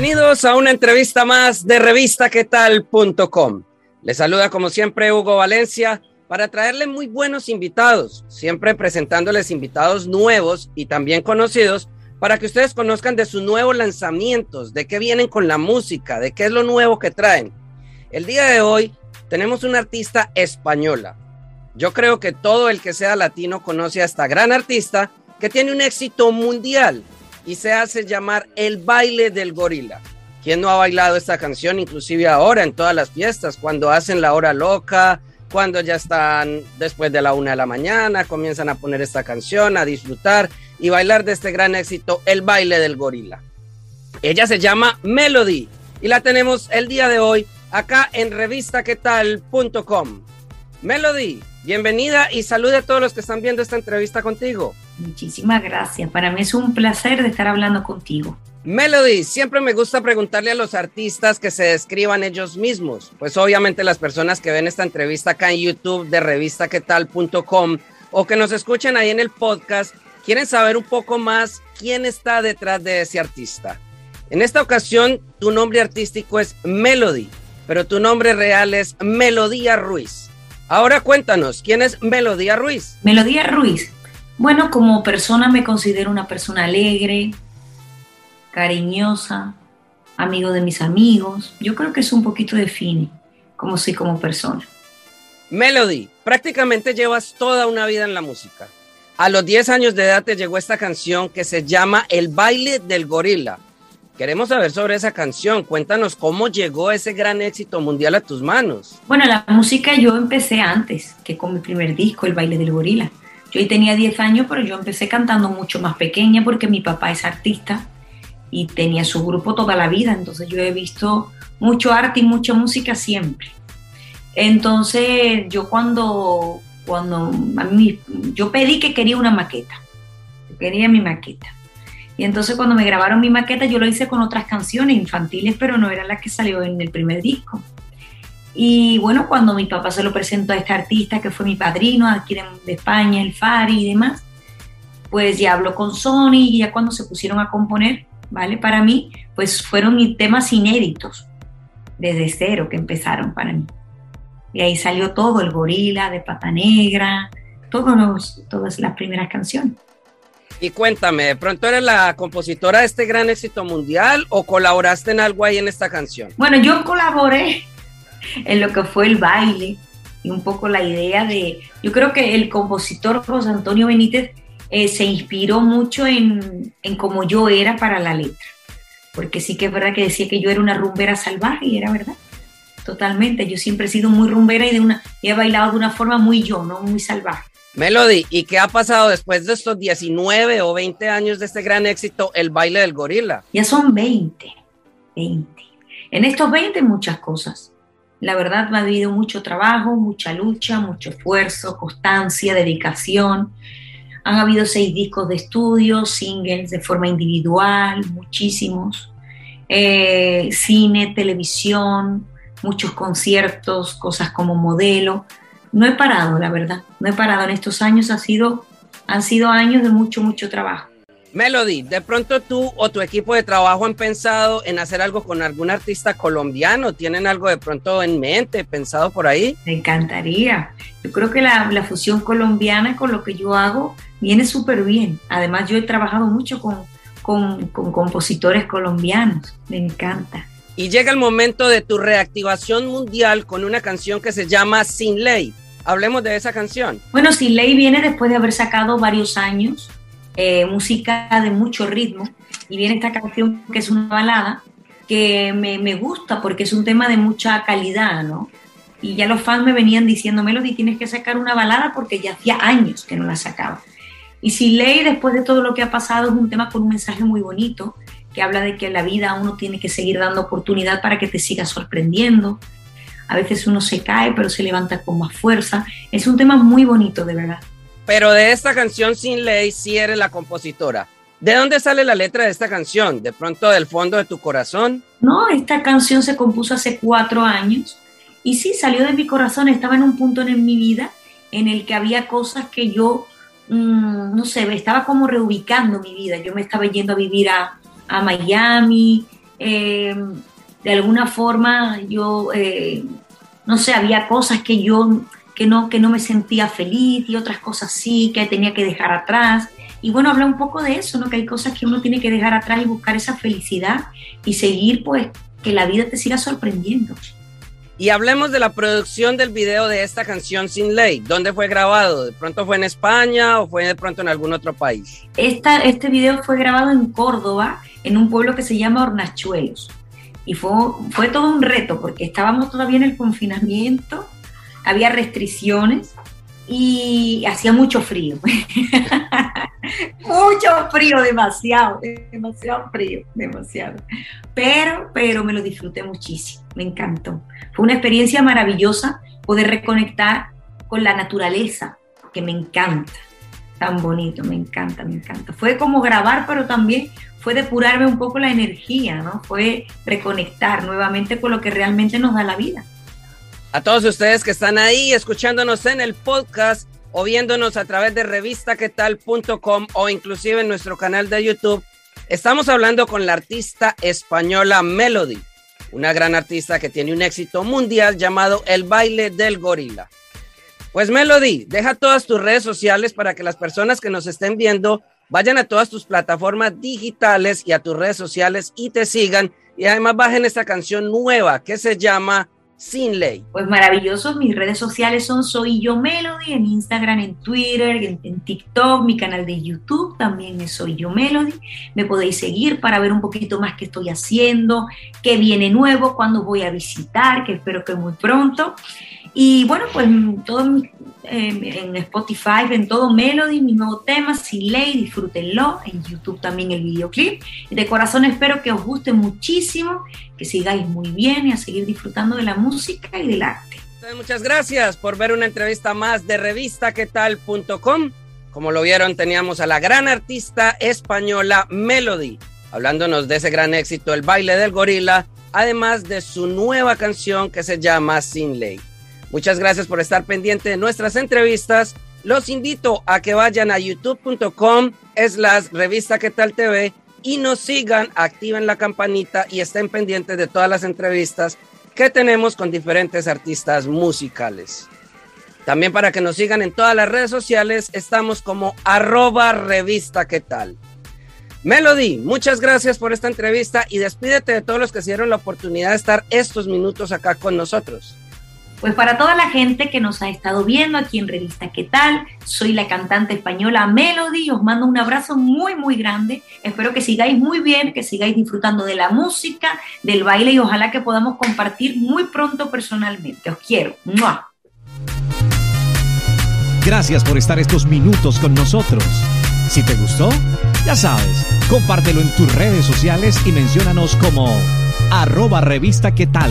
Bienvenidos a una entrevista más de revistaquetal.com. Les saluda como siempre Hugo Valencia para traerle muy buenos invitados, siempre presentándoles invitados nuevos y también conocidos para que ustedes conozcan de sus nuevos lanzamientos, de qué vienen con la música, de qué es lo nuevo que traen. El día de hoy tenemos una artista española. Yo creo que todo el que sea latino conoce a esta gran artista que tiene un éxito mundial y se hace llamar El baile del gorila. ¿Quién no ha bailado esta canción inclusive ahora en todas las fiestas, cuando hacen la hora loca, cuando ya están después de la una de la mañana, comienzan a poner esta canción, a disfrutar y bailar de este gran éxito, El baile del gorila. Ella se llama Melody y la tenemos el día de hoy acá en revistaquetal.com. Melody, bienvenida y salude a todos los que están viendo esta entrevista contigo. Muchísimas gracias. Para mí es un placer de estar hablando contigo. Melody, siempre me gusta preguntarle a los artistas que se describan ellos mismos. Pues obviamente las personas que ven esta entrevista acá en YouTube de revistaquetal.com o que nos escuchen ahí en el podcast, quieren saber un poco más quién está detrás de ese artista. En esta ocasión, tu nombre artístico es Melody, pero tu nombre real es Melodía Ruiz. Ahora cuéntanos, ¿quién es Melodía Ruiz? Melodía Ruiz. Bueno, como persona me considero una persona alegre, cariñosa, amigo de mis amigos. Yo creo que es un poquito define como soy como persona. Melody, prácticamente llevas toda una vida en la música. A los 10 años de edad te llegó esta canción que se llama El baile del gorila. Queremos saber sobre esa canción. Cuéntanos cómo llegó ese gran éxito mundial a tus manos. Bueno, la música yo empecé antes que con mi primer disco, El baile del gorila. Yo tenía 10 años, pero yo empecé cantando mucho más pequeña porque mi papá es artista y tenía su grupo toda la vida, entonces yo he visto mucho arte y mucha música siempre. Entonces yo cuando, cuando a mí, yo pedí que quería una maqueta, quería mi maqueta. Y entonces cuando me grabaron mi maqueta yo lo hice con otras canciones infantiles, pero no era la que salió en el primer disco. Y bueno, cuando mi papá se lo presentó a este artista que fue mi padrino aquí de, de España, el Fari y demás, pues ya habló con Sony y ya cuando se pusieron a componer, ¿vale? Para mí, pues fueron temas inéditos, desde cero que empezaron para mí. Y ahí salió todo, el gorila de pata negra, todos los, todas las primeras canciones. Y cuéntame, ¿de pronto eres la compositora de este gran éxito mundial o colaboraste en algo ahí en esta canción? Bueno, yo colaboré en lo que fue el baile y un poco la idea de, yo creo que el compositor José Antonio Benítez eh, se inspiró mucho en, en cómo yo era para la letra. Porque sí que es verdad que decía que yo era una rumbera salvaje y era verdad. Totalmente. Yo siempre he sido muy rumbera y, de una, he bailado de una forma muy yo, no muy salvaje. Melody, ¿y qué ha pasado después de estos 19 o 20 años de este gran éxito, el baile del gorila? Ya son 20, 20. En estos 20 muchas cosas. La verdad ha habido mucho trabajo, mucha lucha, mucho esfuerzo, constancia, dedicación. Han habido seis discos de estudio, singles de forma individual, muchísimos. Eh, cine, televisión, muchos conciertos, cosas como modelo. No he parado, la verdad. No he parado en estos años. Ha sido, han sido años de mucho, mucho trabajo. Melody, de pronto tú o tu equipo de trabajo han pensado en hacer algo con algún artista colombiano, tienen algo de pronto en mente, pensado por ahí. Me encantaría. Yo creo que la, la fusión colombiana con lo que yo hago viene súper bien. Además, yo he trabajado mucho con, con, con compositores colombianos, me encanta. Y llega el momento de tu reactivación mundial con una canción que se llama Sin Ley. Hablemos de esa canción. Bueno, Sin Ley viene después de haber sacado varios años eh, música de mucho ritmo y viene esta canción que es una balada que me, me, gusta porque es un tema de mucha calidad, ¿no? y ya los fans me venían diciendo, Melody, tienes que sacar una balada porque ya hacía años que no la sacaba. Y si Ley, después de todo lo que ha pasado, es un tema con un mensaje muy bonito, que habla de que en la vida uno tiene que seguir dando oportunidad para que te siga sorprendiendo. A veces uno se cae, pero se levanta con más fuerza. Es un tema muy bonito, de verdad. Pero de esta canción Sin Ley, sí eres la compositora. ¿De dónde sale la letra de esta canción? ¿De pronto del fondo de tu corazón? No, esta canción se compuso hace cuatro años y sí, salió de mi corazón, estaba en un punto en mi vida en el que había cosas que yo, mm, no sé, estaba como reubicando mi vida. Yo me estaba yendo a vivir a, Miami, eh, de alguna forma yo, eh, no sé, había cosas que yo, que no, que no me sentía feliz y otras cosas sí, que tenía que dejar atrás. Y bueno, habla un poco de eso, ¿no? Que hay cosas que uno tiene que dejar atrás y buscar esa felicidad y seguir, pues, que la vida te siga sorprendiendo. Y hablemos de la producción del video de esta canción Sin Ley. ¿Dónde fue grabado? ¿De pronto fue en España o fue de pronto en algún otro país? Esta, este video fue grabado en Córdoba, en un pueblo que se llama Hornachuelos. Y fue, fue todo un reto porque estábamos todavía en el confinamiento, había restricciones y hacía mucho frío. mucho frío, demasiado, demasiado frío, demasiado. Pero, pero me lo disfruté muchísimo, me encantó. Fue una experiencia maravillosa poder reconectar con la naturaleza, que me encanta, tan bonito, me encanta, me encanta. Fue como grabar, pero también fue depurarme un poco la energía, ¿no? Fue reconectar nuevamente con lo que realmente nos da la vida. A todos ustedes que están ahí escuchándonos en el podcast o viéndonos a través de revistaquetal.com o inclusive en nuestro canal de YouTube, estamos hablando con la artista española Melody, una gran artista que tiene un éxito mundial llamado El baile del gorila. Pues Melody, deja todas tus redes sociales para que las personas que nos estén viendo vayan a todas tus plataformas digitales y a tus redes sociales y te sigan y además bajen esta canción nueva que se llama sin ley. Pues maravilloso, mis redes sociales son Soy Yo Melody, en Instagram, en Twitter, en, TikTok, mi canal de YouTube también es Soy Yo Melody. Me podéis seguir para ver un poquito más qué estoy haciendo, qué viene nuevo, cuándo voy a visitar, que espero que muy pronto. Y bueno, pues todo en Spotify, en todo Melody, mi nuevo tema, Sin Ley, disfrútenlo, en YouTube también el videoclip. Y de corazón espero que os guste muchísimo, que sigáis muy bien y a seguir disfrutando de la música y del arte. Muchas gracias por ver una entrevista más de revistaquetal.com. Como lo vieron, teníamos a la gran artista española Melody, hablándonos de ese gran éxito, El baile del gorila, además de su nueva canción que se llama Sin Ley. Muchas gracias por estar pendiente de nuestras entrevistas. Los invito a que vayan a youtube.com slash revista que tal TV y nos sigan, activen la campanita y estén pendientes de todas las entrevistas que tenemos con diferentes artistas musicales. También para que nos sigan en todas las redes sociales, estamos como arroba revista que tal. Melody, muchas gracias por esta entrevista y despídete de todos los que se dieron la oportunidad de estar estos minutos acá con nosotros. Pues para toda la gente que nos ha estado viendo aquí en Revista ¿Qué tal? Soy la cantante española Melody, os mando un abrazo muy muy grande, espero que sigáis muy bien, que sigáis disfrutando de la música, del baile y ojalá que podamos compartir muy pronto personalmente. Os quiero. Gracias por estar estos minutos con nosotros. Si te gustó, ya sabes, compártelo en tus redes sociales y menciónanos como arroba revista qué tal.